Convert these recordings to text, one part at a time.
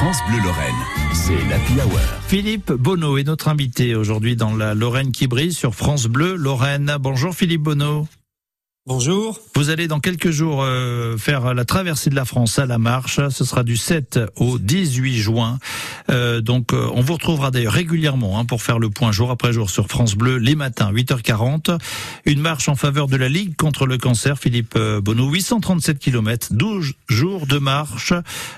France Bleu Lorraine, c'est l'Happy Hour. Philippe Bonneau est notre invité aujourd'hui dans la Lorraine qui brille sur France Bleu Lorraine. Bonjour Philippe Bonneau. Bonjour. Vous allez dans quelques jours euh, faire la traversée de la France à la marche. Ce sera du 7 au 18 juin. Euh, donc euh, on vous retrouvera d'ailleurs régulièrement hein, pour faire le point jour après jour sur France Bleu les matins 8h40. Une marche en faveur de la Ligue contre le cancer. Philippe Bonneau, 837 km, 12 jours de marche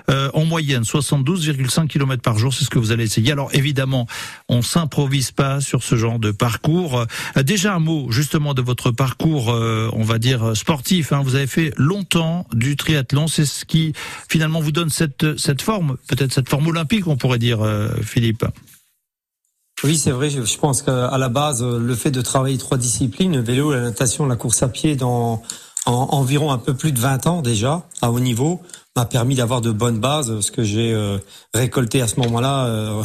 en moyenne, 72,5 km par jour. C'est ce que vous allez essayer. Alors évidemment, on s'improvise pas sur ce genre de parcours. déjà un mot justement de votre parcours. on va dire euh, sportif. Hein. Vous avez fait longtemps du triathlon. C'est ce qui finalement vous donne cette cette forme, peut-être cette forme olympique, on pourrait dire, euh, Philippe. Oui, c'est vrai. Je pense qu'à la base, le fait de travailler trois disciplines, le vélo, la natation, la course à pied, dans environ un peu plus de 20 ans déjà, à haut niveau, m'a permis d'avoir de bonnes bases. Ce que j'ai euh, récolté à ce moment-là,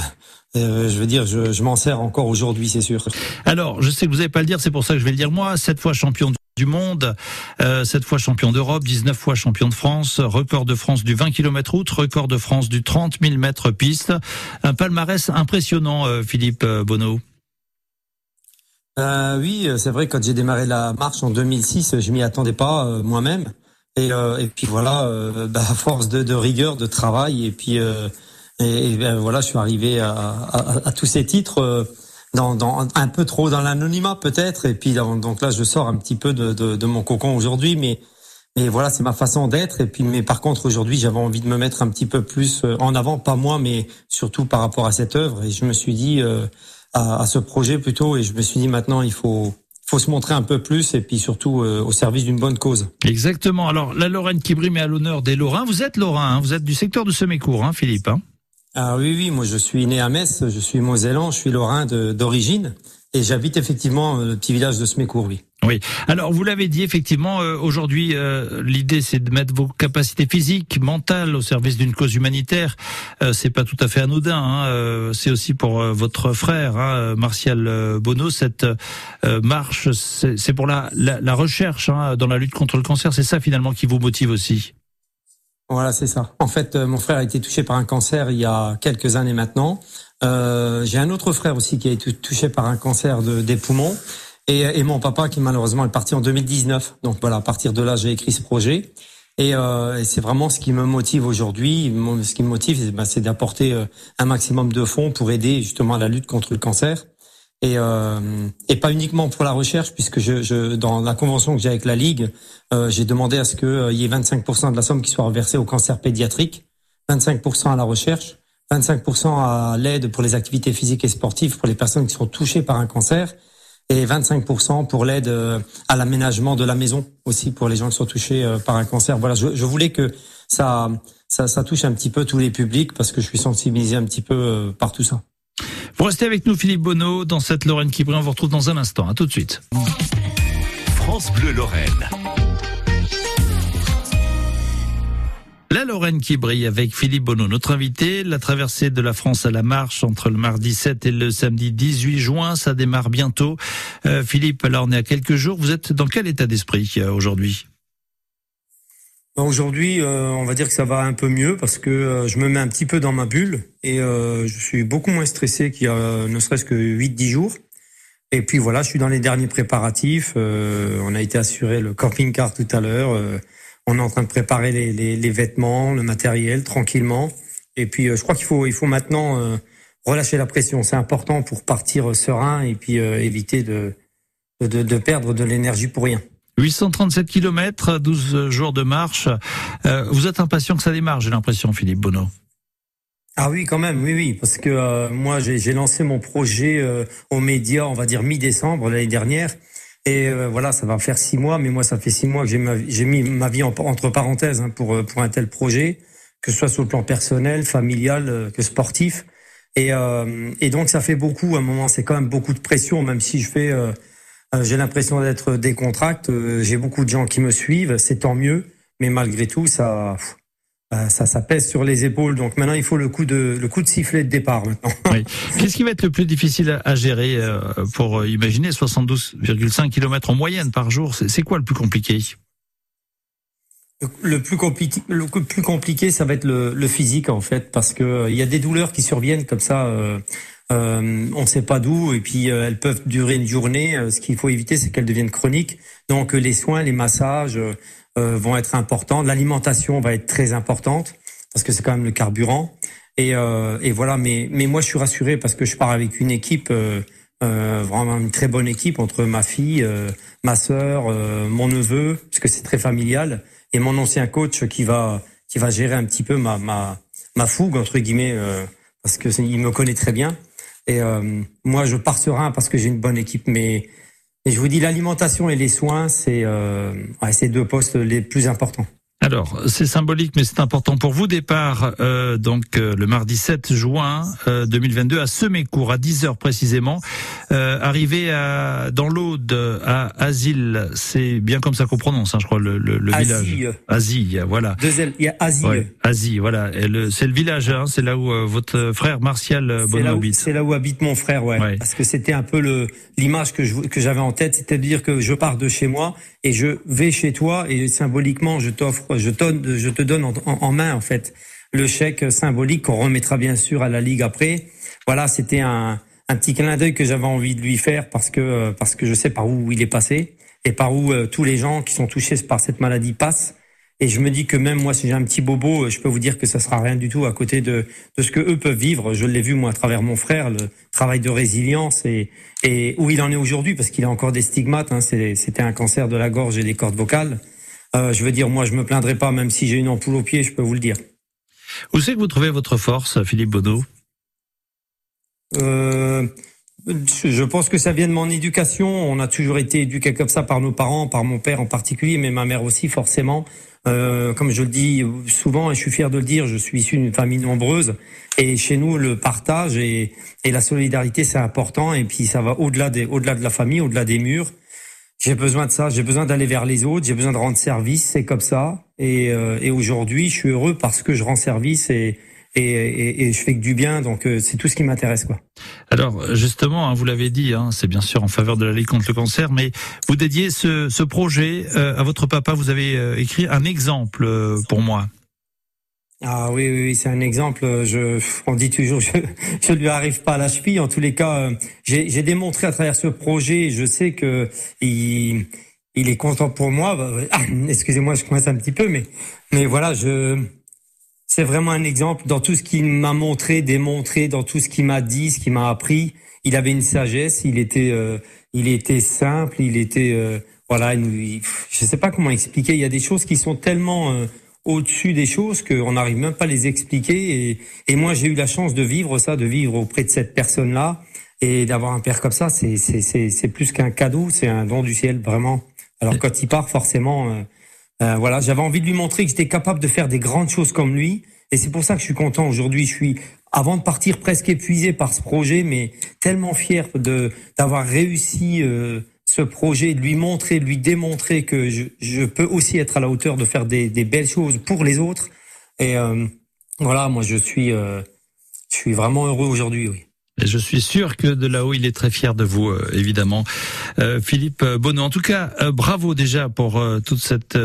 je veux dire, je, je m'en sers encore aujourd'hui, c'est sûr. Alors, je sais que vous n'allez pas le dire, c'est pour ça que je vais le dire moi. Cette fois champion du monde, euh, fois champion d'Europe, 19 fois champion de France, record de France du 20 km route, record de France du 30 000 mètres piste. Un palmarès impressionnant, euh, Philippe euh, Bonneau. Euh, oui, c'est vrai, quand j'ai démarré la marche en 2006, je m'y attendais pas moi-même. Et, puis voilà, bah, à force de, rigueur, de travail, et puis et, ben, voilà, je suis arrivé à tous ces titres dans, dans, un peu trop dans l'anonymat peut-être. Et puis donc là, je sors un petit peu de, de, de mon cocon aujourd'hui, mais mais voilà, c'est ma façon d'être. Et puis, mais par contre, aujourd'hui, j'avais envie de me mettre un petit peu plus euh, en avant, pas moi, mais surtout par rapport à cette œuvre. Et je me suis dit euh, à, à, ce projet plutôt, et je me suis dit maintenant, il faut faut se montrer un peu plus et puis surtout euh, au service d'une bonne cause. Exactement. Alors la Lorraine qui brille mais à l'honneur des Lorrains. Vous êtes Lorrain, hein vous êtes du secteur de Semécourt, hein, Philippe. Hein ah oui, oui, moi je suis né à Metz, je suis mosellan, je suis lorrain d'origine. Et j'habite effectivement euh, le petit village de Smécourt, oui. Oui. Alors vous l'avez dit effectivement euh, aujourd'hui euh, l'idée c'est de mettre vos capacités physiques, mentales au service d'une cause humanitaire. Euh, c'est pas tout à fait anodin. Hein, c'est aussi pour votre frère hein, Martial Bono cette marche. C'est pour la, la, la recherche hein, dans la lutte contre le cancer. C'est ça finalement qui vous motive aussi? Voilà, c'est ça. En fait, euh, mon frère a été touché par un cancer il y a quelques années maintenant. Euh, J'ai un autre frère aussi qui a été touché par un cancer de, des poumons. Et, et mon papa qui malheureusement est parti en 2019. Donc voilà, à partir de là, j'ai écrit ce projet. Et, euh, et c'est vraiment ce qui me motive aujourd'hui. Ce qui me motive, c'est ben, d'apporter euh, un maximum de fonds pour aider justement à la lutte contre le cancer et, euh, et pas uniquement pour la recherche, puisque je, je dans la convention que j'ai avec la Ligue, euh, j'ai demandé à ce qu'il euh, y ait 25% de la somme qui soit reversée au cancer pédiatrique, 25% à la recherche, 25% à l'aide pour les activités physiques et sportives pour les personnes qui sont touchées par un cancer, et 25% pour l'aide euh, à l'aménagement de la maison aussi pour les gens qui sont touchés euh, par un cancer. Voilà, je, je voulais que ça, ça, ça touche un petit peu tous les publics parce que je suis sensibilisé un petit peu par tout ça. Vous restez avec nous, Philippe Bonneau, dans cette Lorraine qui brille. On vous retrouve dans un instant. À tout de suite. France Bleu Lorraine. La Lorraine qui brille avec Philippe Bonneau, notre invité. La traversée de la France à la marche entre le mardi 7 et le samedi 18 juin, ça démarre bientôt. Euh, Philippe, là on est à quelques jours. Vous êtes dans quel état d'esprit euh, aujourd'hui? Aujourd'hui, euh, on va dire que ça va un peu mieux parce que euh, je me mets un petit peu dans ma bulle et euh, je suis beaucoup moins stressé qu'il y a ne serait-ce que 8-10 jours. Et puis voilà, je suis dans les derniers préparatifs. on a été assuré le camping-car tout à l'heure. on est en train de préparer les, les, les, vêtements, le matériel tranquillement. Et puis je crois qu'il faut, il faut maintenant relâcher la pression. C'est important pour partir serein et puis éviter de, de, de perdre de l'énergie pour rien. 837 km, 12 jours de marche. Euh, vous êtes impatient que ça démarre, j'ai l'impression, Philippe Bonneau. Ah oui, quand même, oui, oui, parce que euh, moi, j'ai lancé mon projet euh, aux médias, on va dire mi-décembre l'année dernière. Et voilà, ça va faire six mois, mais moi, ça fait six mois que j'ai mis ma vie entre parenthèses hein, pour pour un tel projet, que ce soit sur le plan personnel, familial, que sportif. Et, et donc, ça fait beaucoup. À un moment, c'est quand même beaucoup de pression, même si je fais j'ai l'impression d'être décontracté. Euh, j'ai beaucoup de gens qui me suivent, c'est tant mieux. Mais malgré tout, ça, bah, ça, ça pèse sur les épaules. Donc maintenant, il faut le coup de le coup de sifflet de départ maintenant. Oui. Qu'est-ce qui va être le plus difficile à gérer euh, pour imaginer 72,5 km en moyenne par jour C'est quoi le plus compliqué? Le plus compliqué, le plus compliqué, ça va être le, le physique en fait, parce que il y a des douleurs qui surviennent comme ça. Euh, on ne sait pas d'où, et puis euh, elles peuvent durer une journée. Euh, ce qu'il faut éviter, c'est qu'elles deviennent chroniques. Donc les soins, les massages vont être importants. L'alimentation va être très importante parce que c'est quand même le carburant. Et, et, voilà. Mais, mais moi, je suis rassuré parce que je pars avec une équipe. vraiment une très bonne équipe entre ma fille, ma sœur, mon neveu, parce que c'est très familial, et mon ancien coach qui va qui va gérer un petit peu ma ma, ma fougue entre guillemets, parce que il me connaît très bien. Et euh, moi, je pars serein parce que j'ai une bonne équipe. Mais, je vous dis, l'alimentation et les soins, c'est euh, ouais, deux postes les plus importants. Alors, c'est symbolique, mais c'est important pour vous. Départ euh, donc euh, le mardi 7 juin 2022 euh, à Semécourt, à 10 heures précisément. Euh, arrivé à, dans l'Aude, à Asile, c'est bien comme ça qu'on prononce, hein, je crois, le, le, le village. Asile, voilà. Deux il y a Asile. Asile, voilà. C'est le village, hein, c'est là où votre frère Martial Bonneau habite. C'est là où habite mon frère, ouais. ouais. Parce que c'était un peu le l'image que que j'avais en tête, c'est-à-dire que je pars de chez moi et je vais chez toi et symboliquement je t'offre, je, je te donne en, main en fait le chèque symbolique qu'on remettra bien sûr à la ligue après. Voilà, c'était un, un petit clin d'œil que j'avais envie de lui faire parce que parce que je sais par où il est passé et par où euh, tous les gens qui sont touchés par cette maladie passent. Et je me dis que même moi, si j'ai un petit bobo, euh, je peux vous dire que ça sera rien du tout à côté de, de ce que eux peuvent vivre. Je l'ai vu moi à travers mon frère, le travail de résilience et, et où il en est aujourd'hui, parce qu'il a encore des stigmates. Hein, C'était un cancer de la gorge et des cordes vocales. Euh, je veux dire, moi, je me plaindrai pas, même si j'ai une ampoule au pied, je peux vous le dire. Où c'est que vous trouvez votre force, Philippe Bonneau euh, je pense que ça vient de mon éducation. On a toujours été éduqués comme ça par nos parents, par mon père en particulier, mais ma mère aussi forcément. Euh, comme je le dis souvent, et je suis fier de le dire, je suis issu d'une famille nombreuse. Et chez nous, le partage et, la solidarité, c'est important. Et puis, ça va au-delà des, au-delà de la famille, au-delà des murs. J'ai besoin de ça. J'ai besoin d'aller vers les autres. J'ai besoin de rendre service. C'est comme ça. Et, euh, et aujourd'hui, je suis heureux parce que je rends service et, et, je fais que du bien, donc euh, c'est tout ce qui m'intéresse, quoi. Alors justement, hein, vous l'avez dit, hein, c'est bien sûr en faveur de la lutte contre le cancer, mais vous dédiez ce, ce projet euh, à votre papa. Vous avez euh, écrit un exemple pour moi. Ah oui, oui, c'est un exemple. Je, on dit toujours, je, je lui arrive pas à la cheville. En tous les cas, j'ai démontré à travers ce projet. Je sais que il, il est content pour moi. Bah, excusez-moi, je commence un petit peu, mais, mais voilà, je, c'est vraiment un exemple dans tout ce qu'il m'a montré, démontré, dans tout ce qu'il m'a dit, ce qu'il m'a appris. Il avait une sagesse, il était, euh, il était simple, il était, euh, voilà, il, je sais pas comment expliquer. Il y a des choses qui sont tellement euh, au-dessus des choses qu'on n'arrive même pas à les expliquer. Et, et moi, j'ai eu la chance de vivre ça, de vivre auprès de cette personne-là et d'avoir un père comme ça. C'est, c'est, plus qu'un cadeau, c'est un don du ciel, vraiment. Alors quand il part, forcément euh, voilà, j'avais envie de lui montrer que j'étais capable de faire des grandes choses comme lui. Et c'est pour ça que je suis content aujourd'hui. Je suis, avant de partir, presque épuisé par ce projet, mais tellement fier de d'avoir réussi euh, ce projet, de lui montrer, de lui démontrer que je, je, peux aussi être à la hauteur de faire des, des belles choses pour les autres. Et euh, voilà, moi je suis, je suis vraiment heureux aujourd'hui. Oui. Je suis sûr que de là-haut, il est très fier de vous, euh, évidemment. Euh, Philippe Bonneau, en tout cas, euh, bravo déjà pour toute cette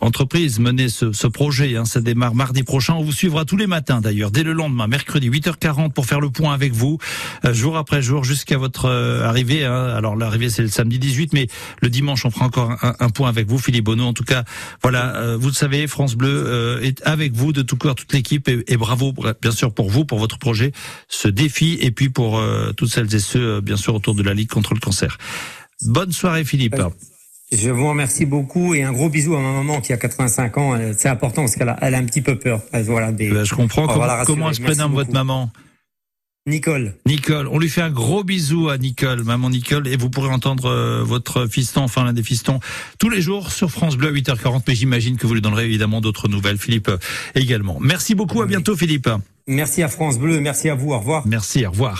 entreprise, mener ce, ce projet. Hein, ça démarre mardi prochain. On vous suivra tous les matins, d'ailleurs, dès le lendemain, mercredi, 8h40, pour faire le point avec vous, jour après jour, jusqu'à votre arrivée. Hein. Alors, l'arrivée, c'est le samedi 18, mais le dimanche, on fera encore un, un point avec vous, Philippe Bonneau. En tout cas, voilà, vous le savez, France Bleu est avec vous de tout cœur, toute l'équipe, et, et bravo, bien sûr, pour vous, pour votre projet, ce défi, et puis pour euh, toutes celles et ceux, euh, bien sûr, autour de la Ligue contre le cancer. Bonne soirée, Philippe. Je vous remercie beaucoup et un gros bisou à ma maman qui a 85 ans. C'est important parce qu'elle a, elle a un petit peu peur. Voilà, des, ben, je comprends. Comment, comment elle se prénomme votre maman? Nicole. Nicole, on lui fait un gros bisou à Nicole, maman Nicole, et vous pourrez entendre euh, votre fiston, enfin l'un des fistons, tous les jours sur France Bleu à 8h40, mais j'imagine que vous lui donnerez évidemment d'autres nouvelles, Philippe également. Merci beaucoup, à bientôt Philippe. Merci à France Bleu, merci à vous, au revoir. Merci, au revoir.